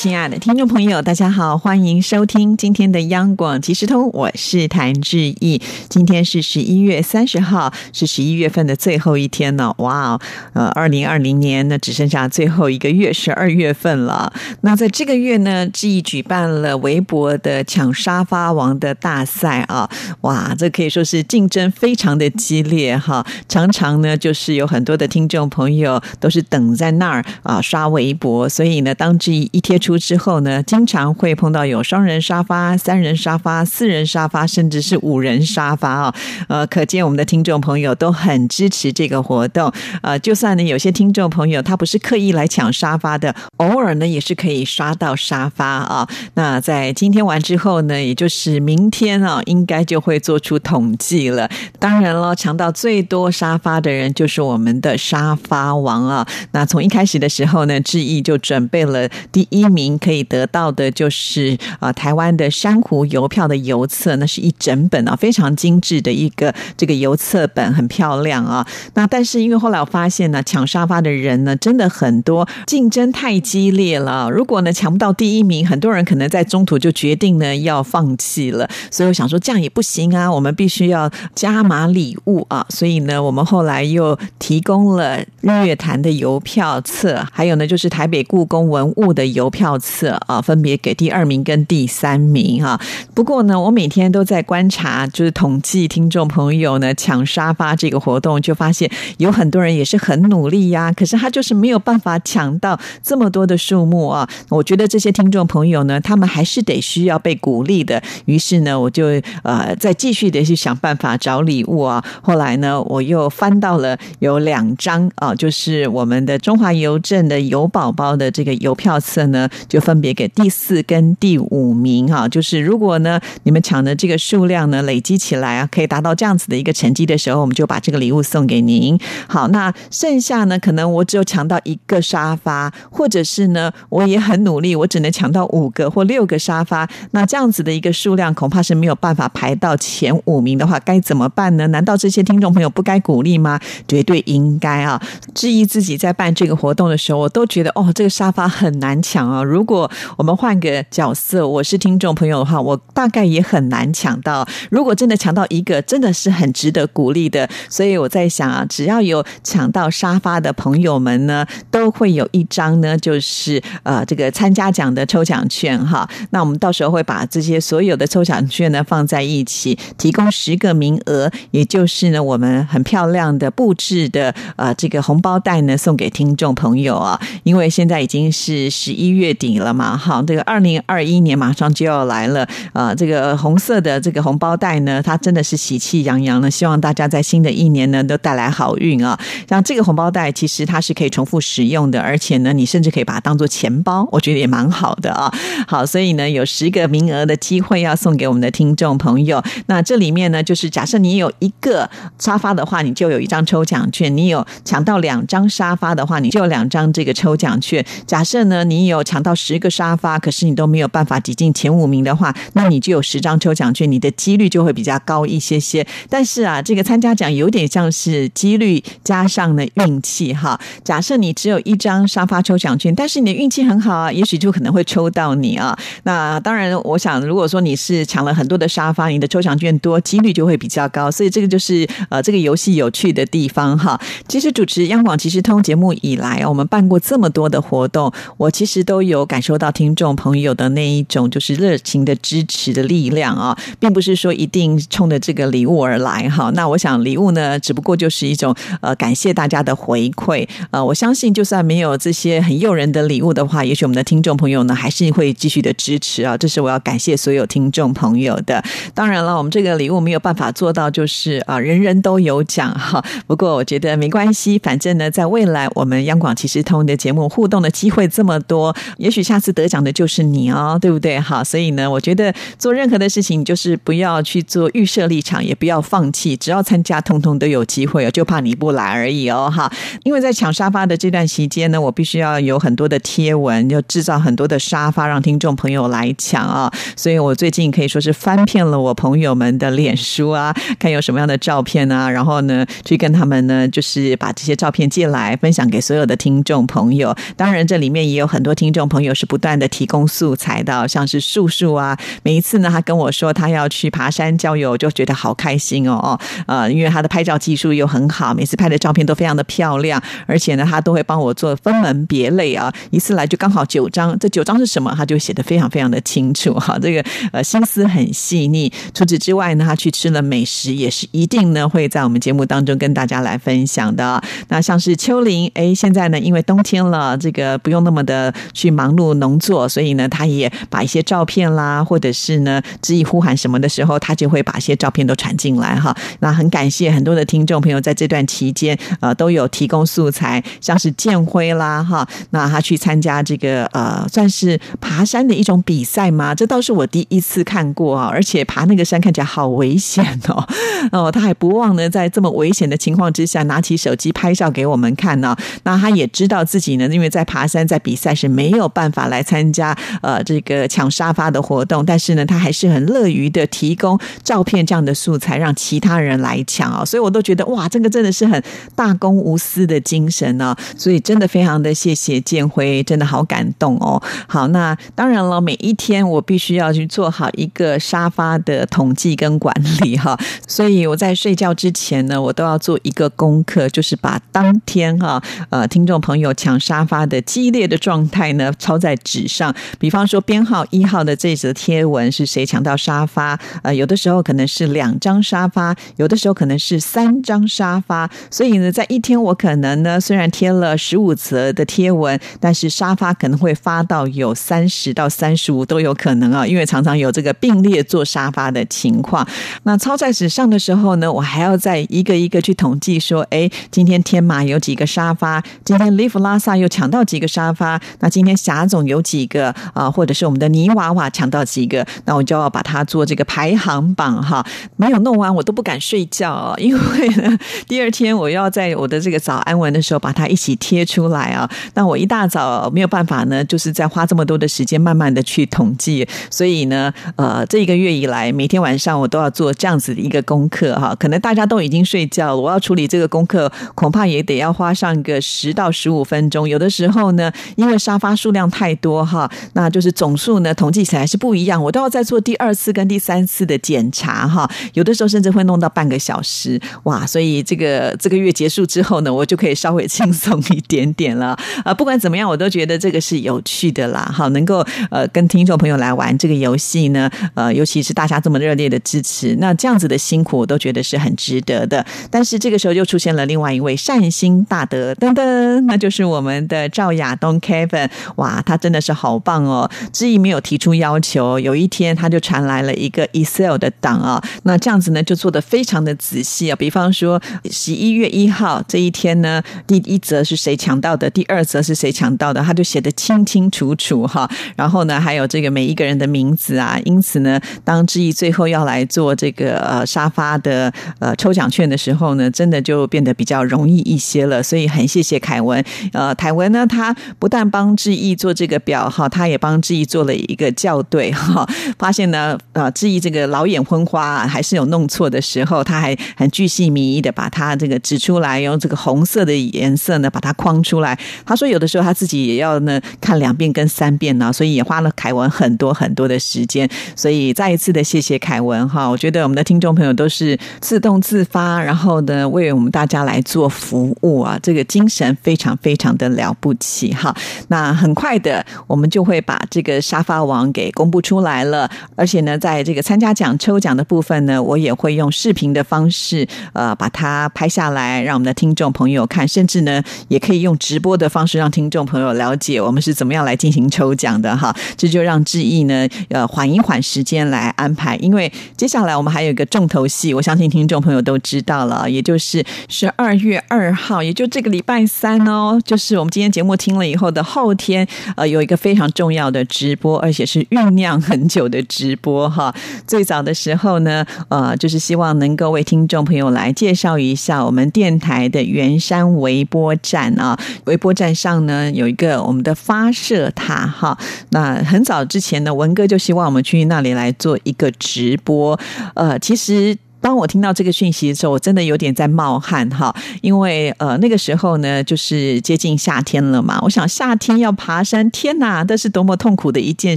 亲爱的听众朋友，大家好，欢迎收听今天的央广即时通，我是谭志毅。今天是十一月三十号，是十一月份的最后一天了。哇哦，呃，二零二零年呢，只剩下最后一个月，十二月份了。那在这个月呢，志毅举办了微博的抢沙发王的大赛啊！哇，这可以说是竞争非常的激烈哈。常常呢，就是有很多的听众朋友都是等在那儿啊刷微博，所以呢，当志毅一贴出。出之后呢，经常会碰到有双人沙发、三人沙发、四人沙发，甚至是五人沙发啊。呃，可见我们的听众朋友都很支持这个活动。呃，就算呢有些听众朋友他不是刻意来抢沙发的，偶尔呢也是可以刷到沙发啊。那在今天完之后呢，也就是明天啊，应该就会做出统计了。当然了，抢到最多沙发的人就是我们的沙发王啊。那从一开始的时候呢，志毅就准备了第一。您可以得到的就是啊，台湾的珊瑚邮票的邮册，那是一整本啊，非常精致的一个这个邮册本，很漂亮啊。那但是因为后来我发现呢，抢沙发的人呢真的很多，竞争太激烈了。如果呢抢不到第一名，很多人可能在中途就决定呢要放弃了。所以我想说这样也不行啊，我们必须要加码礼物啊。所以呢，我们后来又提供了日月潭的邮票册，还有呢就是台北故宫文物的邮票。票册啊，分别给第二名跟第三名哈。不过呢，我每天都在观察，就是统计听众朋友呢抢沙发这个活动，就发现有很多人也是很努力呀，可是他就是没有办法抢到这么多的数目啊。我觉得这些听众朋友呢，他们还是得需要被鼓励的。于是呢，我就呃再继续的去想办法找礼物啊。后来呢，我又翻到了有两张啊，就是我们的中华邮政的邮宝宝的这个邮票册呢。就分别给第四跟第五名哈，就是如果呢你们抢的这个数量呢累积起来啊，可以达到这样子的一个成绩的时候，我们就把这个礼物送给您。好，那剩下呢，可能我只有抢到一个沙发，或者是呢我也很努力，我只能抢到五个或六个沙发。那这样子的一个数量恐怕是没有办法排到前五名的话，该怎么办呢？难道这些听众朋友不该鼓励吗？绝对应该啊！质疑自己在办这个活动的时候，我都觉得哦，这个沙发很难抢啊。如果我们换个角色，我是听众朋友的话，我大概也很难抢到。如果真的抢到一个，真的是很值得鼓励的。所以我在想啊，只要有抢到沙发的朋友们呢，都会有一张呢，就是呃这个参加奖的抽奖券哈。那我们到时候会把这些所有的抽奖券呢放在一起，提供十个名额，也就是呢我们很漂亮的布置的呃这个红包袋呢送给听众朋友啊。因为现在已经是十一月。底了嘛？好，这个二零二一年马上就要来了啊！这个红色的这个红包袋呢，它真的是喜气洋洋的。希望大家在新的一年呢都带来好运啊！像这个红包袋，其实它是可以重复使用的，而且呢，你甚至可以把它当做钱包，我觉得也蛮好的啊。好，所以呢，有十个名额的机会要送给我们的听众朋友。那这里面呢，就是假设你有一个沙发的话，你就有一张抽奖券；你有抢到两张沙发的话，你就有两张这个抽奖券。假设呢，你有抢到到十个沙发，可是你都没有办法挤进前五名的话，那你就有十张抽奖券，你的几率就会比较高一些些。但是啊，这个参加奖有点像是几率加上了运气哈。假设你只有一张沙发抽奖券，但是你的运气很好啊，也许就可能会抽到你啊。那当然，我想如果说你是抢了很多的沙发，你的抽奖券多，几率就会比较高。所以这个就是呃，这个游戏有趣的地方哈。其实主持央广其实通节目以来啊，我们办过这么多的活动，我其实都有。有感受到听众朋友的那一种就是热情的支持的力量啊，并不是说一定冲着这个礼物而来哈。那我想礼物呢，只不过就是一种呃感谢大家的回馈呃，我相信就算没有这些很诱人的礼物的话，也许我们的听众朋友呢还是会继续的支持啊。这是我要感谢所有听众朋友的。当然了，我们这个礼物没有办法做到就是啊人人都有奖哈。不过我觉得没关系，反正呢，在未来我们央广其实通的节目互动的机会这么多。也许下次得奖的就是你哦，对不对？好，所以呢，我觉得做任何的事情，就是不要去做预设立场，也不要放弃，只要参加，通通都有机会哦，就怕你不来而已哦，哈。因为在抢沙发的这段期间呢，我必须要有很多的贴文，要制造很多的沙发让听众朋友来抢啊，所以我最近可以说是翻遍了我朋友们的脸书啊，看有什么样的照片啊，然后呢，去跟他们呢，就是把这些照片借来分享给所有的听众朋友。当然，这里面也有很多听众朋友是不断的提供素材的，像是树树啊，每一次呢，他跟我说他要去爬山郊游，就觉得好开心哦哦，呃，因为他的拍照技术又很好，每次拍的照片都非常的漂亮，而且呢，他都会帮我做分门别类啊，一次来就刚好九张，这九张是什么，他就写的非常非常的清楚哈，这个呃心思很细腻。除此之外呢，他去吃了美食，也是一定呢会在我们节目当中跟大家来分享的。那像是秋林，哎，现在呢因为冬天了，这个不用那么的去忙碌农作，所以呢，他也把一些照片啦，或者是呢，致意呼喊什么的时候，他就会把一些照片都传进来哈。那很感谢很多的听众朋友在这段期间，呃，都有提供素材，像是建辉啦哈，那他去参加这个呃，算是爬山的一种比赛吗？这倒是我第一次看过啊，而且爬那个山看起来好危险哦，哦，他还不忘呢，在这么危险的情况之下，拿起手机拍照给我们看呢。那他也知道自己呢，因为在爬山在比赛是没有办法来参加呃这个抢沙发的活动，但是呢，他还是很乐于的提供照片这样的素材，让其他人来抢啊。所以我都觉得哇，这个真的是很大公无私的精神呢。所以真的非常的谢谢建辉，真的好感动哦。好，那当然了，每一天我必须要去做好一个沙发的统计跟管理哈。所以我在睡觉之前呢，我都要做一个功课，就是把当天哈呃听众朋友抢沙发的激烈的状态呢抄在纸上。比方说编号一号的这则贴文是谁抢到沙发？呃，有的时候可能是两张沙发，有的时候可能是三张沙发。所以呢，在一天我可能呢虽然贴了十五则的贴文，但是沙发可能会发到有三十到三十五都有可能啊，因为常常有这个并列做沙发的情况。那抄在纸上的时候呢，我还要再一个一个去统计说，哎，今天天马有几个沙发？今天 Live 拉萨又抢到几个沙发？那今天贾总有几个啊？或者是我们的泥娃娃抢到几个？那我就要把它做这个排行榜哈。没有弄完我都不敢睡觉，因为呢，第二天我要在我的这个早安文的时候把它一起贴出来啊。那我一大早没有办法呢，就是在花这么多的时间慢慢的去统计，所以呢，呃，这一个月以来，每天晚上我都要做这样子的一个功课哈。可能大家都已经睡觉了，我要处理这个功课，恐怕也得要花上个十到十五分钟。有的时候呢，因为沙发数量量太多哈，那就是总数呢统计起来是不一样，我都要再做第二次跟第三次的检查哈。有的时候甚至会弄到半个小时哇，所以这个这个月结束之后呢，我就可以稍微轻松一点点了 啊。不管怎么样，我都觉得这个是有趣的啦。好，能够呃跟听众朋友来玩这个游戏呢，呃，尤其是大家这么热烈的支持，那这样子的辛苦我都觉得是很值得的。但是这个时候又出现了另外一位善心大德，噔噔，那就是我们的赵亚东 Kevin。哇，啊他真的是好棒哦！志毅没有提出要求，有一天他就传来了一个 Excel 的档啊。那这样子呢，就做的非常的仔细啊。比方说十一月一号这一天呢，第一则是谁抢到的，第二则是谁抢到的，他就写的清清楚楚哈。然后呢，还有这个每一个人的名字啊。因此呢，当志毅最后要来做这个呃沙发的呃抽奖券的时候呢，真的就变得比较容易一些了。所以很谢谢凯文。呃，凯文呢，他不但帮志毅做这个表哈，他也帮志毅做了一个校对哈。发现呢，呃，志毅这个老眼昏花啊，还是有弄错的时候，他还很巨细靡遗的把它这个指出来，用这个红色的颜色呢把它框出来。他说有的时候他自己也要呢看两遍跟三遍呢，所以也花了凯文很多很多的时间。所以再一次的谢谢凯文哈，我觉得我们的听众朋友都是自动自发，然后呢为我们大家来做服务啊，这个精神非常非常的了不起哈。那很快的，我们就会把这个沙发王给公布出来了，而且呢，在这个参加奖抽奖的部分呢，我也会用视频的方式呃把它拍下来，让我们的听众朋友看，甚至呢也可以用直播的方式让听众朋友了解我们是怎么样来进行抽奖的哈。这就让志毅呢呃缓一缓时间来安排，因为接下来我们还有一个重头戏，我相信听众朋友都知道了，也就是十二月二号，也就这个礼拜三哦，就是我们今天节目听了以后的后天，呃有一个非常重要的直播，而且是酝酿很久的直播哈。最早的时候呢，呃，就是希望能够为听众朋友来介绍一下我们电台的圆山微波站啊。微波站上呢有一个我们的发射塔哈。那很早之前呢，文哥就希望我们去那里来做一个直播。呃，其实。当我听到这个讯息的时候，我真的有点在冒汗哈，因为呃那个时候呢，就是接近夏天了嘛。我想夏天要爬山，天哪，这是多么痛苦的一件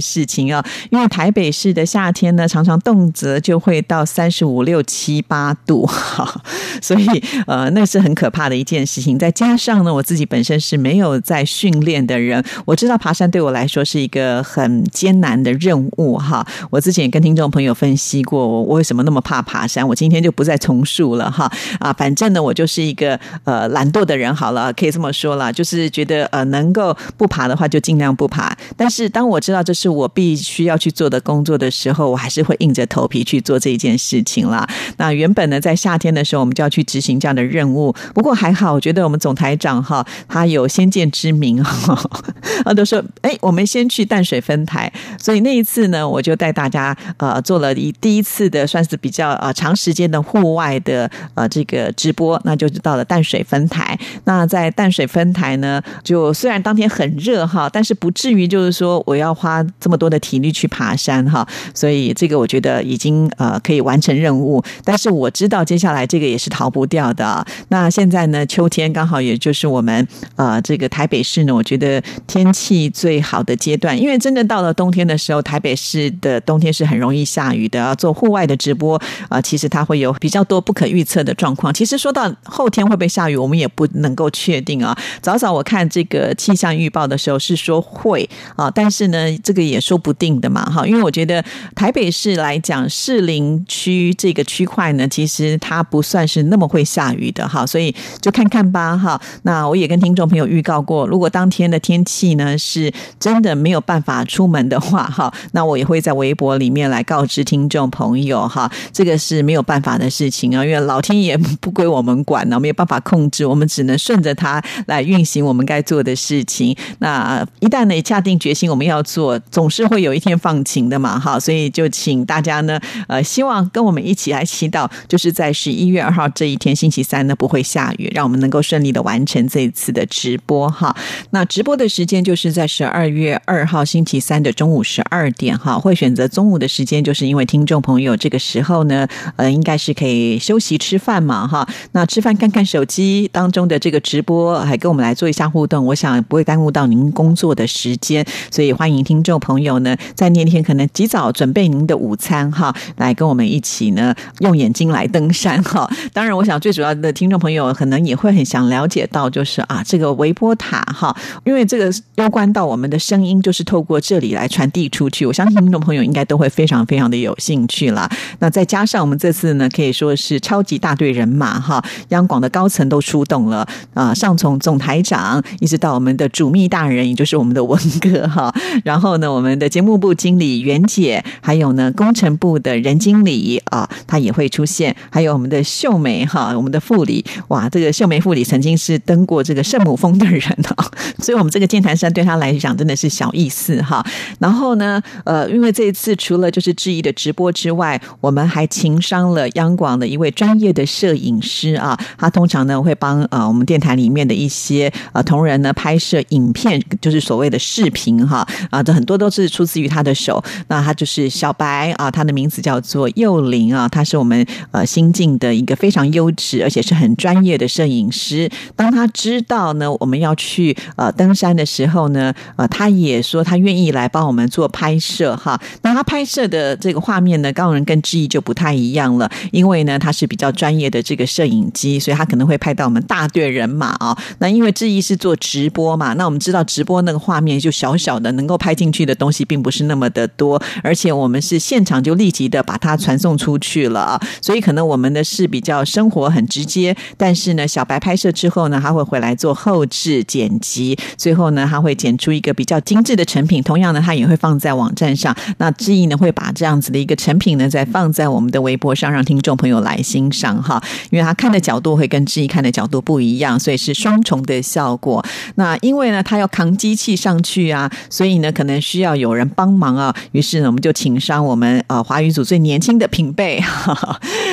事情啊！因为台北市的夏天呢，常常动辄就会到三十五六七八度，哈 所以呃那是很可怕的一件事情。再加上呢，我自己本身是没有在训练的人，我知道爬山对我来说是一个很艰难的任务哈。我之前也跟听众朋友分析过，我为什么那么怕爬山。我今天就不再重述了哈啊，反正呢，我就是一个呃懒惰的人，好了，可以这么说了，就是觉得呃能够不爬的话就尽量不爬。但是当我知道这是我必须要去做的工作的时候，我还是会硬着头皮去做这一件事情啦。那原本呢，在夏天的时候，我们就要去执行这样的任务。不过还好，我觉得我们总台长哈，他有先见之明哈，啊，都说哎，我们先去淡水分台。所以那一次呢，我就带大家呃做了一第一次的，算是比较呃长。时间的户外的呃这个直播，那就到了淡水分台。那在淡水分台呢，就虽然当天很热哈，但是不至于就是说我要花这么多的体力去爬山哈。所以这个我觉得已经呃可以完成任务。但是我知道接下来这个也是逃不掉的。那现在呢，秋天刚好也就是我们呃这个台北市呢，我觉得天气最好的阶段。因为真的到了冬天的时候，台北市的冬天是很容易下雨的。要做户外的直播啊，其实。它会有比较多不可预测的状况。其实说到后天会不会下雨，我们也不能够确定啊。早早我看这个气象预报的时候是说会啊，但是呢，这个也说不定的嘛，哈。因为我觉得台北市来讲，士林区这个区块呢，其实它不算是那么会下雨的哈，所以就看看吧，哈。那我也跟听众朋友预告过，如果当天的天气呢是真的没有办法出门的话，哈，那我也会在微博里面来告知听众朋友，哈，这个是没有。办法的事情啊，因为老天爷不归我们管呢，没有办法控制，我们只能顺着它来运行我们该做的事情。那一旦呢下定决心我们要做，总是会有一天放晴的嘛，哈，所以就请大家呢，呃，希望跟我们一起来祈祷，就是在十一月二号这一天星期三呢不会下雨，让我们能够顺利的完成这一次的直播哈。那直播的时间就是在十二月二号星期三的中午十二点哈，会选择中午的时间，就是因为听众朋友这个时候呢，呃。应该是可以休息吃饭嘛，哈。那吃饭看看手机当中的这个直播，还跟我们来做一下互动，我想不会耽误到您工作的时间。所以欢迎听众朋友呢，在那天可能及早准备您的午餐，哈，来跟我们一起呢，用眼睛来登山，哈。当然，我想最主要的听众朋友可能也会很想了解到，就是啊，这个微波塔，哈，因为这个攸关到我们的声音，就是透过这里来传递出去。我相信听众朋友应该都会非常非常的有兴趣啦。那再加上我们这次。次呢，可以说是超级大队人马哈，央广的高层都出动了啊，上从总台长一直到我们的主秘大人，也就是我们的文哥哈，然后呢，我们的节目部经理袁姐，还有呢工程部的任经理啊，他也会出现，还有我们的秀梅哈，我们的副理哇，这个秀梅副理曾经是登过这个圣母峰的人啊，所以我们这个剑潭山对他来讲真的是小意思哈。然后呢，呃，因为这一次除了就是质疑的直播之外，我们还情商。了央广的一位专业的摄影师啊，他通常呢会帮呃我们电台里面的一些呃同仁呢拍摄影片，就是所谓的视频哈啊，这很多都是出自于他的手。那他就是小白啊，他的名字叫做幼林啊，他是我们呃新进的一个非常优质而且是很专业的摄影师。当他知道呢我们要去呃登山的时候呢，呃他也说他愿意来帮我们做拍摄哈。那他拍摄的这个画面呢，当然跟志毅就不太一样了。因为呢，他是比较专业的这个摄影机，所以他可能会拍到我们大队人马啊。那因为志毅是做直播嘛，那我们知道直播那个画面就小小的，能够拍进去的东西并不是那么的多，而且我们是现场就立即的把它传送出去了啊。所以可能我们的是比较生活很直接，但是呢，小白拍摄之后呢，他会回来做后置剪辑，最后呢，他会剪出一个比较精致的成品。同样呢，他也会放在网站上。那志毅呢会把这样子的一个成品呢再放在我们的微博上，让听众朋友来欣赏哈。因为他看的角度会跟志毅看的角度不一样，所以是双重的效果。那因为呢他要扛机器上去啊，所以呢可能需要有人帮忙啊。于是呢我们就请上我们呃华语组最年轻的品辈，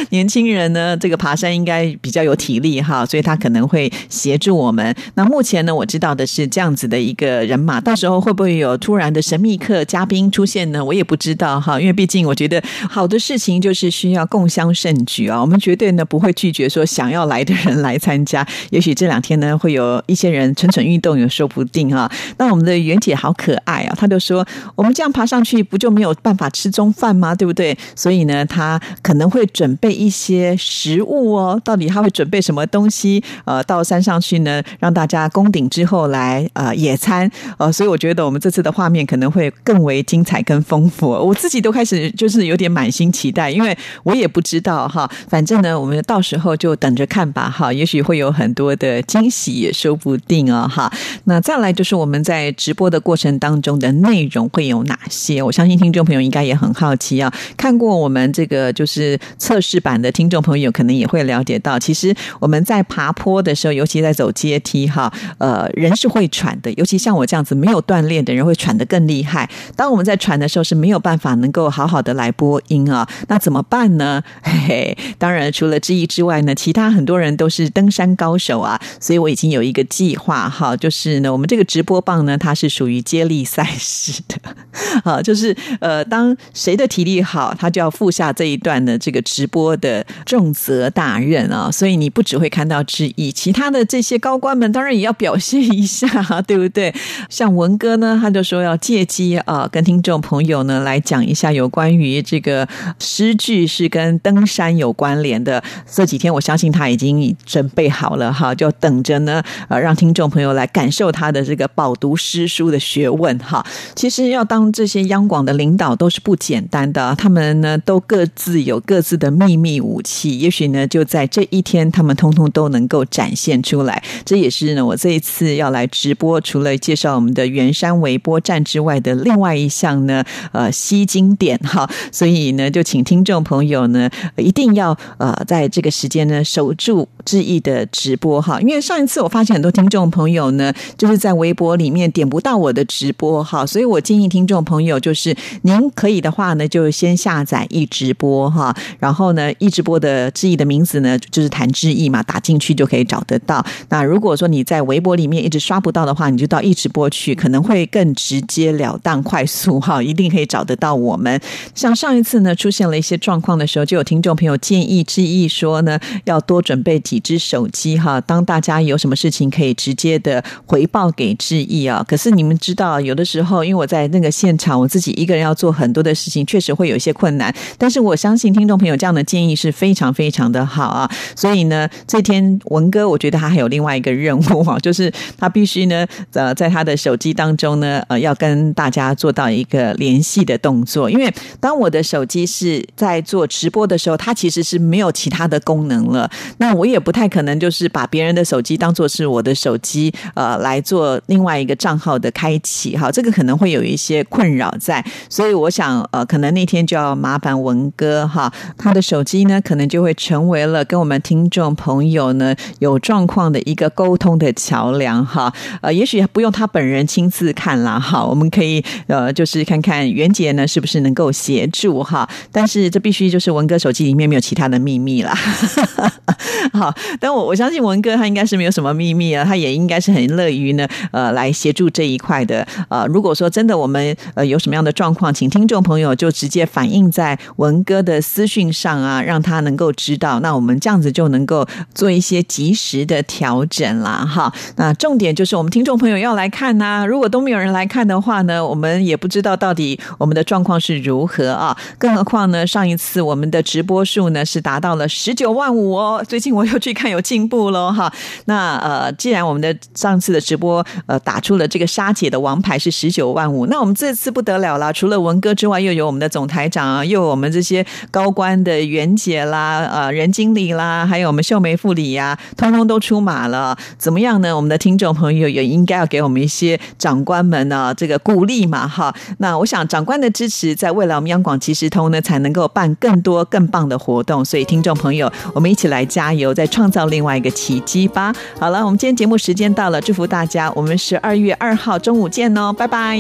年轻人呢这个爬山应该比较有体力哈，所以他可能会协助我们。那目前呢我知道的是这样子的一个人马，到时候会不会有突然的神秘客嘉宾出现呢？我也不知道哈，因为毕竟我觉得好的事情就是需要共共襄盛举啊，我们绝对呢不会拒绝说想要来的人来参加。也许这两天呢会有一些人蠢蠢欲动，也说不定哈。那我们的袁姐好可爱啊，她就说我们这样爬上去不就没有办法吃中饭吗？对不对？所以呢，她可能会准备一些食物哦。到底她会准备什么东西？呃，到山上去呢，让大家攻顶之后来呃野餐。呃，所以我觉得我们这次的画面可能会更为精彩跟丰富。我自己都开始就是有点满心期待，因为我也不知道哈。反正呢，我们到时候就等着看吧哈。也许会有很多的惊喜，也说不定哦哈。那再来就是我们在直播的过程当中的内容会有哪些？我相信听众朋友应该也很好奇啊。看过我们这个就是测试版的听众朋友，可能也会了解到，其实我们在爬坡的时候，尤其在走阶梯哈，呃，人是会喘的，尤其像我这样子没有锻炼的人，会喘得更厉害。当我们在喘的时候，是没有办法能够好好的来播音啊。那怎么办呢？嘿嘿，当然除了之一之外呢，其他很多人都是登山高手啊，所以我已经有一个计划哈，就是呢，我们这个直播棒呢，它是属于接力赛事的，好，就是呃，当谁的体力好，他就要负下这一段的这个直播的重责大任啊。所以你不只会看到之一，其他的这些高官们当然也要表现一下，对不对？像文哥呢，他就说要借机啊，跟听众朋友呢来讲一下有关于这个诗句是跟跟登山有关联的。这几天我相信他已经准备好了哈，就等着呢，呃，让听众朋友来感受他的这个饱读诗书的学问哈。其实要当这些央广的领导都是不简单的，他们呢都各自有各自的秘密武器，也许呢就在这一天，他们通通都能够展现出来。这也是呢我这一次要来直播，除了介绍我们的圆山微波站之外的另外一项呢，呃，吸经典哈。所以呢，就请听众朋友呢一定要呃在这个时间呢守住志毅的直播哈，因为上一次我发现很多听众朋友呢就是在微博里面点不到我的直播哈，所以我建议听众朋友就是您可以的话呢，就先下载易直播哈，然后呢易直播的志毅的名字呢就是谭志毅嘛，打进去就可以找得到。那如果说你在微博里面一直刷不到的话，你就到易直播去，可能会更直接了当、快速哈，一定可以找得到我们。像上一次呢出现了一些状况的时候，就有听众朋友建议志毅说呢，要多准备几只手机哈，当大家有什么事情可以直接的回报给志毅啊。可是你们知道，有的时候因为我在那个现场，我自己一个人要做很多的事情，确实会有一些困难。但是我相信听众朋友这样的建议是非常非常的好啊。所以呢，这天文哥我觉得他还有另外一个任务哈，就是他必须呢，呃，在他的手机当中呢，呃，要跟大家做到一个联系的动作。因为当我的手机是在做直播播的时候，它其实是没有其他的功能了。那我也不太可能就是把别人的手机当做是我的手机，呃，来做另外一个账号的开启。哈，这个可能会有一些困扰在。所以我想，呃，可能那天就要麻烦文哥哈，他的手机呢，可能就会成为了跟我们听众朋友呢有状况的一个沟通的桥梁哈。呃，也许不用他本人亲自看啦哈，我们可以呃，就是看看袁杰呢是不是能够协助哈。但是这必须就是文哥手机里面没有其他的秘密啦。好，但我我相信文哥他应该是没有什么秘密啊，他也应该是很乐于呢呃来协助这一块的。呃，如果说真的我们呃有什么样的状况，请听众朋友就直接反映在文哥的私讯上啊，让他能够知道，那我们这样子就能够做一些及时的调整啦。哈。那重点就是我们听众朋友要来看呐，如果都没有人来看的话呢，我们也不知道到底我们的状况是如何啊。更何况呢，上一次我们的直播数呢是达到了十九万五哦，最近我又去看有进步喽哈。那呃，既然我们的上次的直播呃打出了这个沙姐的王牌是十九万五，那我们这次不得了了，除了文哥之外，又有我们的总台长啊，又有我们这些高官的袁姐啦、呃任经理啦，还有我们秀梅副理呀，通通都出马了。怎么样呢？我们的听众朋友也应该要给我们一些长官们呢这个鼓励嘛，哈。那我想长官的支持，在未来我们央广即时通呢，才能够办更多更棒的活动。所以听众朋友，我们一起来加油，再创造另外一个奇迹吧。好了，我们今天节目时间到了，祝福大家，我们十二月二号中午见哦，拜拜。